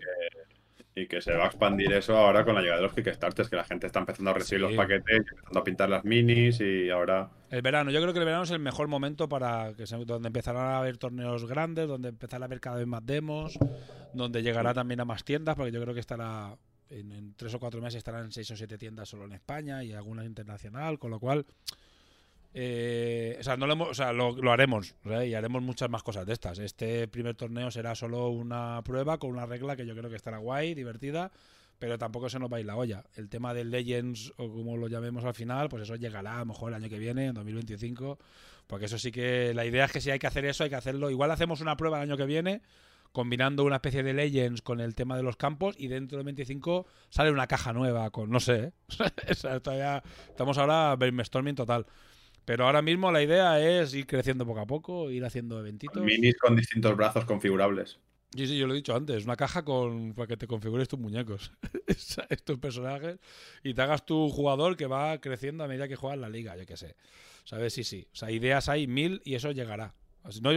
y, que se va a expandir eso ahora con la llegada de los Kickstarters, que la gente está empezando a recibir los paquetes, empezando a pintar las minis y ahora... El verano, yo creo que el verano es el mejor momento para que se, donde empezarán a haber torneos grandes, donde empezará a haber cada vez más demos, donde llegará también a más tiendas, porque yo creo que estará en, tres o cuatro meses estarán seis o siete tiendas solo en España y algunas internacional, con lo cual Eh, o sea, no lo, haremos y haremos muchas más cosas de estas. Este primer torneo será solo una prueba con una regla que yo creo que estará guay, divertida, pero tampoco se nos va a ir la olla. El tema del Legends, o como lo llamemos al final, pues eso llegará a lo mejor el año que viene, en 2025, porque eso sí que la idea es que si hay que hacer eso, hay que hacerlo. Igual hacemos una prueba el año que viene combinando una especie de Legends con el tema de los campos y dentro de 25 sale una caja nueva con, no sé, ¿eh? estamos ahora brainstorming total. Pero ahora mismo la idea es ir creciendo poco a poco, ir haciendo eventitos. Minis con distintos brazos configurables. Sí, sí, yo lo he dicho antes, una caja con para que te configures tus muñecos, estos personajes, y te hagas tu jugador que va creciendo a medida que juegas la liga, yo qué sé. ¿Sabes? Sí, sí. O sea, ideas hay mil y eso llegará. No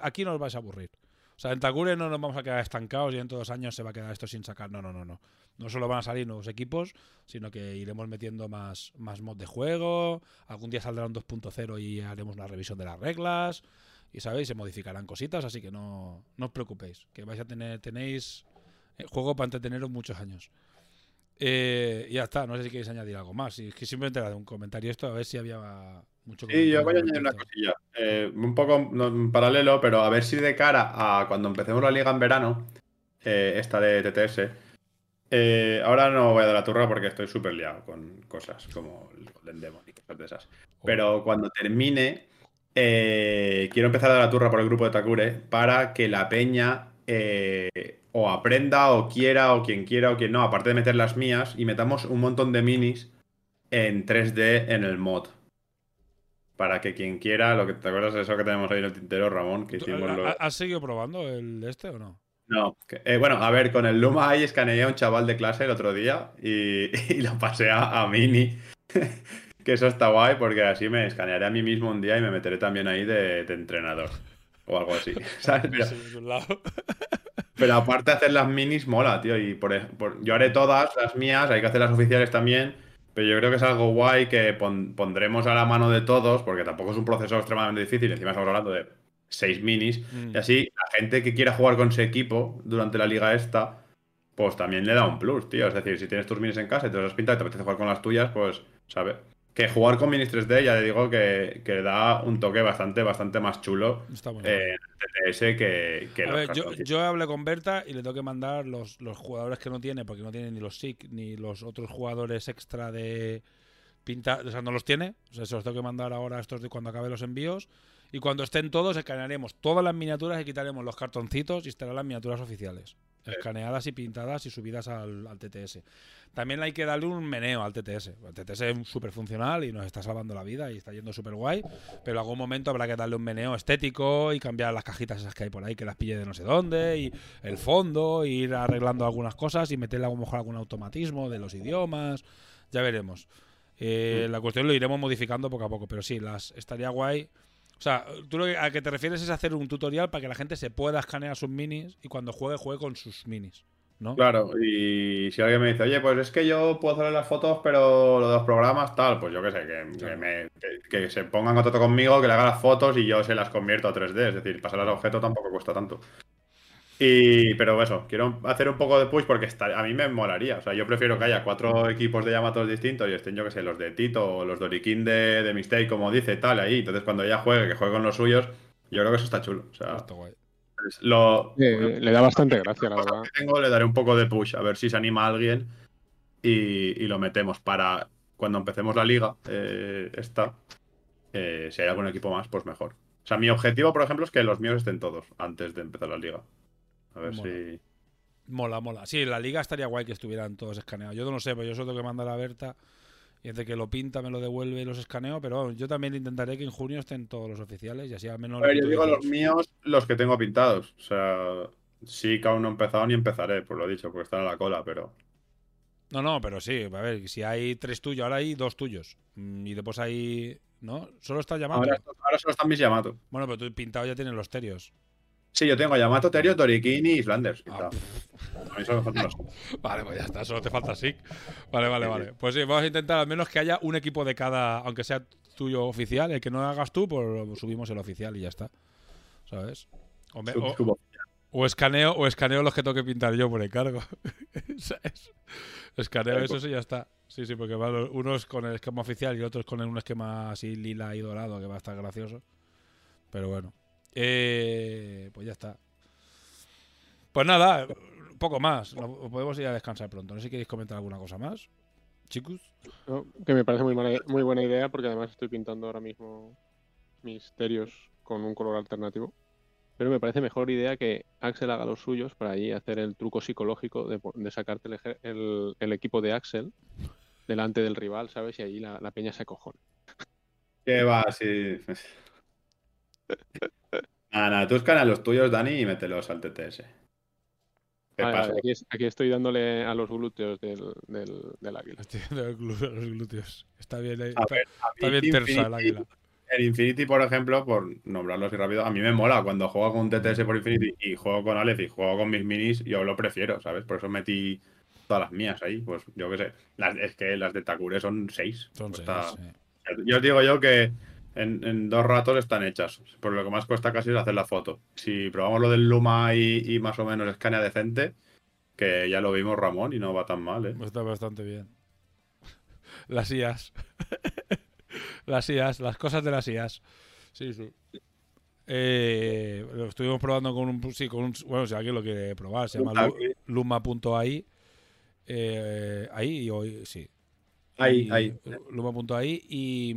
aquí no os vais a aburrir. O sea, en Takure no nos vamos a quedar estancados y en todos los años se va a quedar esto sin sacar. No, no, no, no. No solo van a salir nuevos equipos, sino que iremos metiendo más, más mod de juego. Algún día saldrá un 2.0 y haremos una revisión de las reglas. Y sabéis, se modificarán cositas, así que no, no os preocupéis. Que vais a tener, tenéis eh, juego para entreteneros muchos años. Eh, ya está, no sé si queréis añadir algo más. Y es que simplemente era un comentario esto, a ver si había Sí, yo voy a añadir una cosilla. Eh, un poco paralelo, pero a ver si de cara a cuando empecemos la liga en verano, eh, esta de TTS, eh, ahora no voy a dar la turra porque estoy súper liado con cosas como el Golden Demon y cosas de esas. Pero cuando termine, quiero empezar a dar la turra por el grupo de Takure para que la peña o aprenda o quiera o quien quiera o quien no, aparte de meter las mías, y metamos un montón de minis en 3D en el mod para que quien quiera, lo que te acuerdas de eso que tenemos ahí en el tintero, Ramón, que hicimos ¿Has seguido probando el este o no? No, eh, bueno, a ver, con el Luma ahí escaneé a un chaval de clase el otro día y, lo pasé a, Mini. que eso está guay porque así me escanearé a mí mismo un día y me meteré también ahí de, entrenador o algo así. ¿sabes? Pero, aparte de hacer las minis, mola, tío. Y por, yo haré todas las mías, hay que hacer las oficiales también. Pero yo creo que es algo guay que pondremos a la mano de todos, porque tampoco es un proceso extremadamente difícil. Encima estamos hablando de seis minis. Mm. Y así, la gente que quiera jugar con su equipo durante la liga esta, pues también le da un plus, tío. Es decir, si tienes tus minis en casa y te las has pintado y te apetece jugar con las tuyas, pues, ¿sabes? Que jugar con Minis 3D, ya le digo que, que da un toque bastante, bastante más chulo en TTS que, que A ver, yo, yo, hablé con Berta y le tengo que mandar los, los jugadores que no tiene, porque no tiene ni los SIC ni los otros jugadores extra de pinta, o sea, no los tiene. O sea, se los tengo que mandar ahora estos de cuando acabe los envíos. Y cuando estén todos, escanearemos todas las miniaturas y quitaremos los cartoncitos y estarán las miniaturas oficiales. Escaneadas y pintadas y subidas al, al, TTS. También hay que darle un meneo al TTS. El TTS es súper funcional y nos está salvando la vida y está yendo súper guay. Pero en algún momento habrá que darle un meneo estético y cambiar las cajitas esas que hay por ahí, que las pille de no sé dónde, y el fondo, ir arreglando algunas cosas y meterle a lo mejor algún automatismo de los idiomas. Ya veremos. Eh, mm. La cuestión lo iremos modificando poco a poco, pero sí, las estaría guay. O sea, tú lo que, a que te refieres es hacer un tutorial para que la gente se pueda escanear sus minis y cuando juegue, juegue con sus minis. ¿no? Claro, y si alguien me dice, oye, pues es que yo puedo hacer las fotos, pero lo de los programas, tal, pues yo qué sé, que, que, se pongan en contacto conmigo, que le haga las fotos y yo se las convierto a 3D. Es decir, pasar al objeto tampoco cuesta tanto. Y, pero eso, quiero hacer un poco de push porque está, a mí me molaría. O sea, yo prefiero que haya cuatro equipos de Yamato distintos y estén, yo que sé, los de Tito o los de Orikin de, de Mistake, como dice, tal, ahí. Entonces, cuando ella juegue, que juegue con los suyos, yo creo que eso está chulo. O sea, Lo, le da bastante gracia, la verdad. tengo, le daré un poco de push, a ver si se anima alguien y, lo metemos para cuando empecemos la liga, eh, esta. Eh, si hay algún equipo más, pues mejor. O sea, mi objetivo, por ejemplo, es que los míos estén todos antes de empezar la liga. A ver mola. si. Mola, mola. Sí, la liga estaría guay que estuvieran todos escaneados. Yo no lo sé, pero yo solo tengo que mandar a Berta. Y de que lo pinta, me lo devuelve y los escaneo. Pero yo también intentaré que en junio estén todos los oficiales y así al menos. A ver, yo digo los míos, los que tengo pintados. O sea, sí que aún no he empezado ni empezaré, por lo he dicho, porque están a la cola, pero. No, no, pero sí, a ver, si hay tres tuyos, ahora hay dos tuyos. Mm, y después hay. ¿No? Solo está llamando. Ahora, solo están mis llamados. Bueno, pero tú pintado ya tienes los terios. Sí, yo tengo Yamato, Terio, Torikini y Flanders. Ah. A mí solo me faltan Vale, pues ya está, solo te falta Sick. Vale, vale, vale. Pues sí, vamos a intentar al menos que haya un equipo de cada, aunque sea tuyo oficial. El que no hagas tú, pues subimos el oficial y ya está. ¿Sabes? O, escaneo, o escaneo los que tengo que pintar yo por encargo. ¿Sabes? Escaneo eso y ya está. Sí, sí, porque va unos con el esquema oficial y otros con un esquema así lila y dorado que va a estar gracioso. Pero bueno. Eh, pues ya está. Pues nada, poco más. Podemos ir a descansar pronto. No sé si queréis comentar alguna cosa más. Chicos. que me parece muy, muy buena idea porque además estoy pintando ahora mismo misterios con un color alternativo. Pero me parece mejor idea que Axel haga los suyos para ahí hacer el truco psicológico de, sacarte el, equipo de Axel delante del rival, ¿sabes? Y ahí la, peña se acojona. ¿Qué va? Sí. nada, nada, tú escana los tuyos, Dani, y mételos al TTS. aquí, estoy dándole a los glúteos del, del, águila. Estoy dándole a los glúteos. Está bien, está, está bien tersa el águila. El Infinity, por ejemplo, por nombrarlo así rápido, a mí me mola cuando juego con un TTS por Infinity y juego con Aleph y juego con mis minis, yo lo prefiero, ¿sabes? Por eso metí todas las mías ahí. Pues yo qué sé. es que las de Takure son seis. Son seis Yo digo yo que en, dos ratos están hechas. Por lo que más cuesta casi es hacer la foto. Si probamos lo del Luma y, más o menos escanea decente, que ya lo vimos Ramón y no va tan mal, ¿eh? Está bastante bien. Las IAS. Las IAS, las cosas de las IAS. Sí, sí. Eh, lo estuvimos probando con un, sí, con un. Bueno, si alguien lo quiere probar, se llama luma.ai. Eh, ahí y hoy, sí. Ahí, ahí. Luma.ai y,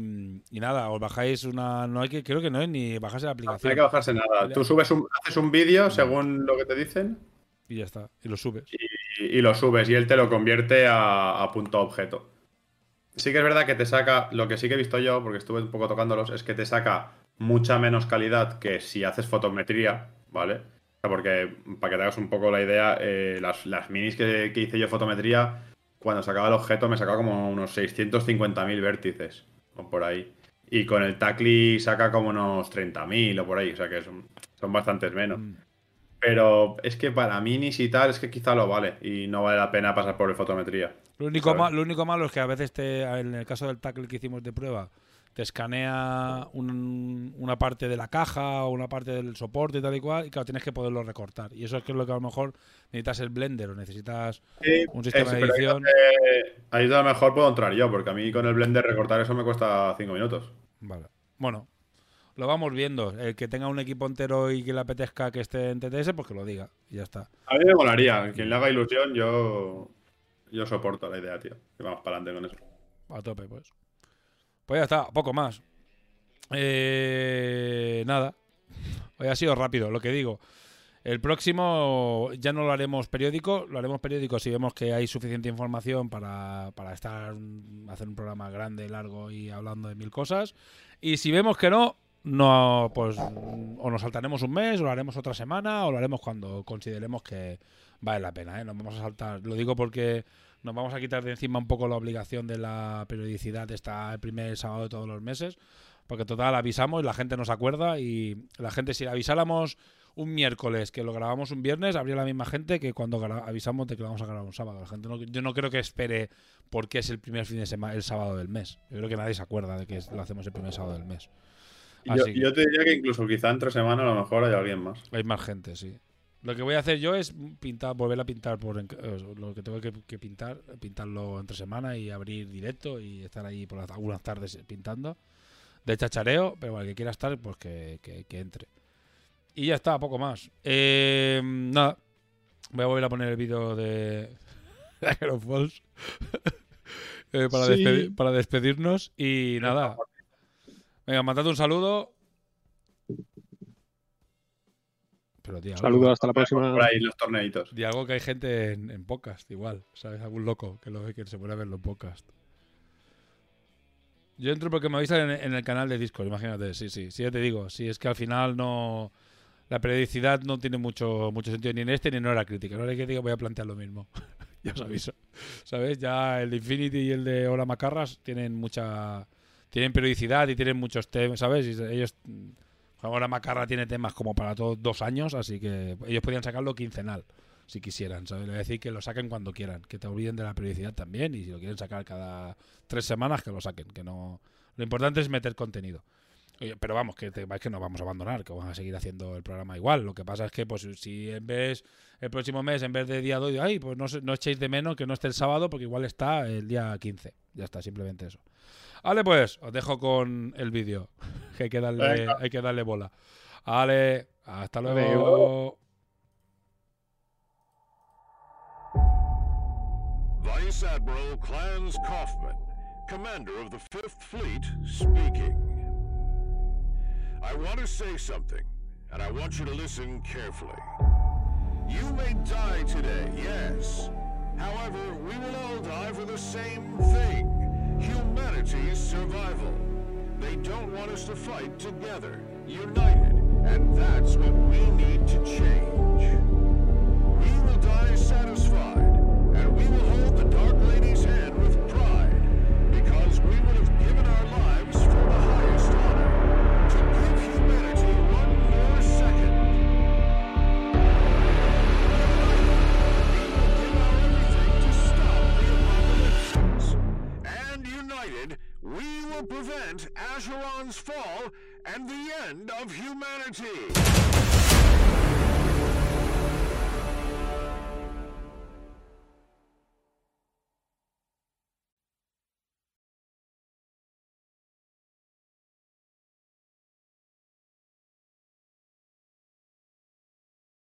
y nada, os bajáis una. No hay que, creo que no es ni bajarse la aplicación. No, hay que bajarse nada. Tú subes un, haces un vídeo según lo que te dicen. Y ya está. Y lo subes. Y, lo subes y él te lo convierte a, a punto objeto. Sí que es verdad que te saca, lo que sí que he visto yo, porque estuve un poco tocándolos, es que te saca mucha menos calidad que si haces fotometría, ¿vale? porque, para que te hagas un poco la idea, eh, las, minis que, hice yo fotometría, cuando sacaba el objeto me sacaba como unos 650.000 vértices, o por ahí. Y con el Tacli saca como unos 30.000 o por ahí, o sea que son, son bastantes menos. Mm. Pero es que para minis y tal, es que quizá lo vale y no vale la pena pasar por el fotometría. Lo único, lo único malo es que a veces, te, en el caso del tackle que hicimos de prueba, te escanea una parte de la caja o una parte del soporte y tal y cual, y claro, tienes que poderlo recortar. Y eso es que es lo que a lo mejor necesitas el Blender o necesitas un sistema de edición. Ahí, es a lo mejor puedo entrar yo, porque a mí con el Blender recortar eso me cuesta 5 minutos. Vale. Bueno, lo vamos viendo. El que tenga un equipo entero y que le apetezca que esté en TTS, pues que lo diga. Y ya está. A mí me molaría. Quien le haga ilusión, yo, yo soporto la idea, tío. Que vamos para adelante con eso. A tope, pues. Pues ya está, poco más. Eh, nada. Hoy ha sido rápido, lo que digo. El próximo ya no lo haremos periódico, lo haremos periódico si vemos que hay suficiente información para, para estar hacer un programa grande, largo y hablando de mil cosas. Y si vemos que no, no, pues o nos saltaremos un mes, o lo haremos otra semana, o lo haremos cuando consideremos que vale la pena. ¿eh? Nos vamos a saltar. Lo digo porque nos vamos a quitar de encima un poco la obligación de la periodicidad de estar el primer sábado de todos los meses. Porque total, avisamos y la gente nos acuerda. Y la gente, si avisáramos un miércoles que lo grabamos un viernes, habría la misma gente que cuando avisamos de que lo vamos a grabar un sábado. La gente no, yo no creo que espere porque es el primer fin de semana, el sábado del mes. Yo creo que nadie se acuerda de que lo hacemos el primer sábado del mes. Yo, te diría que incluso quizá entre semana a lo mejor hay alguien más. Hay más gente, sí. Lo que voy a hacer yo es pintar, volver a pintar por eh, lo que tengo que, pintar, pintarlo entre semana y abrir directo y estar ahí por las, algunas tardes pintando de chachareo, pero el que quiera estar, pues que, entre. Y ya está, poco más. Eh, nada, voy a volver a poner el vídeo de Aero Falls eh, para, para despedirnos y nada. Venga, mandad un saludo. Pero, Saludos, hasta la próxima. Por ahí los torneitos. Di algo que hay gente en, podcast, igual. ¿Sabes? Algún loco que lo ve que se puede verlo en podcast. Yo entro porque me avisan en, en el canal de Discord, imagínate. Sí, sí. Sí, ya te digo. Si es que al final no. La periodicidad no tiene mucho, mucho sentido ni en este ni en hora crítica. En hora crítica voy a plantear lo mismo. ya os aviso. ¿Sabes? Ya el de Infinity y el de Hora Macarras tienen mucha tienen periodicidad y tienen muchos temas, ¿sabes? Y ellos ahora Macarra tiene temas como para todos dos años, así que ellos podrían sacarlo quincenal si quisieran, ¿sabes? Le voy a decir que lo saquen cuando quieran, que te olviden de la periodicidad también y si lo quieren sacar cada tres semanas que lo saquen, que no lo importante es meter contenido. Pero vamos, que te, que no vamos a abandonar, que vamos a seguir haciendo el programa igual. Lo que pasa es que, pues, si en vez, el próximo mes, en vez de día 2, ay, pues no, no echéis de menos que no esté el sábado, porque igual está el día 15. Ya está, simplemente eso. Vale, pues, os dejo con el vídeo. que hay que darle, hay que darle bola. Vale, hasta luego. Vice Admiral Clarence Kaufman, commander of the Fifth Fleet, speaking. I want to say something, and I want you to listen carefully. You may die today, yes. However, we will all die for the same thing. Humanity's survival. They don't want us to fight together, united, and that's what we need to change. We will die satisfied, and we will hold the Dark Lady's hand we will prevent Acheron's fall and the end of humanity.